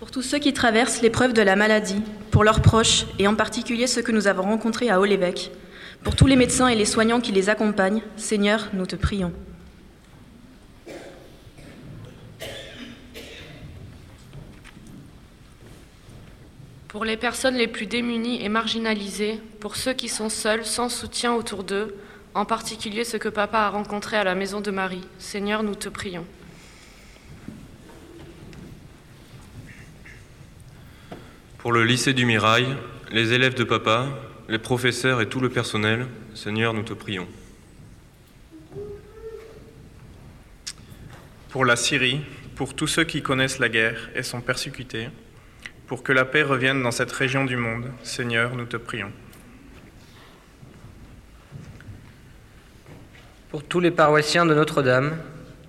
Pour tous ceux qui traversent l'épreuve de la maladie, pour leurs proches, et en particulier ceux que nous avons rencontrés à Haut-l'Évêque, pour tous les médecins et les soignants qui les accompagnent, Seigneur, nous te prions. Pour les personnes les plus démunies et marginalisées, pour ceux qui sont seuls, sans soutien autour d'eux, en particulier ceux que papa a rencontrés à la maison de Marie, Seigneur, nous te prions. Pour le lycée du Mirail, les élèves de papa, les professeurs et tout le personnel, Seigneur, nous te prions. Pour la Syrie, pour tous ceux qui connaissent la guerre et sont persécutés, pour que la paix revienne dans cette région du monde, Seigneur, nous te prions. Pour tous les paroissiens de Notre-Dame,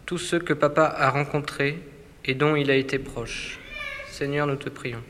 tous ceux que papa a rencontrés et dont il a été proche, Seigneur, nous te prions.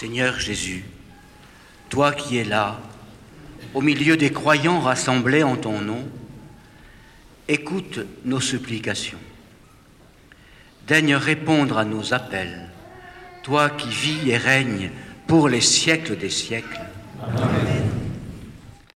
Seigneur Jésus, toi qui es là, au milieu des croyants rassemblés en ton nom, écoute nos supplications. Daigne répondre à nos appels, toi qui vis et règnes pour les siècles des siècles. Amen.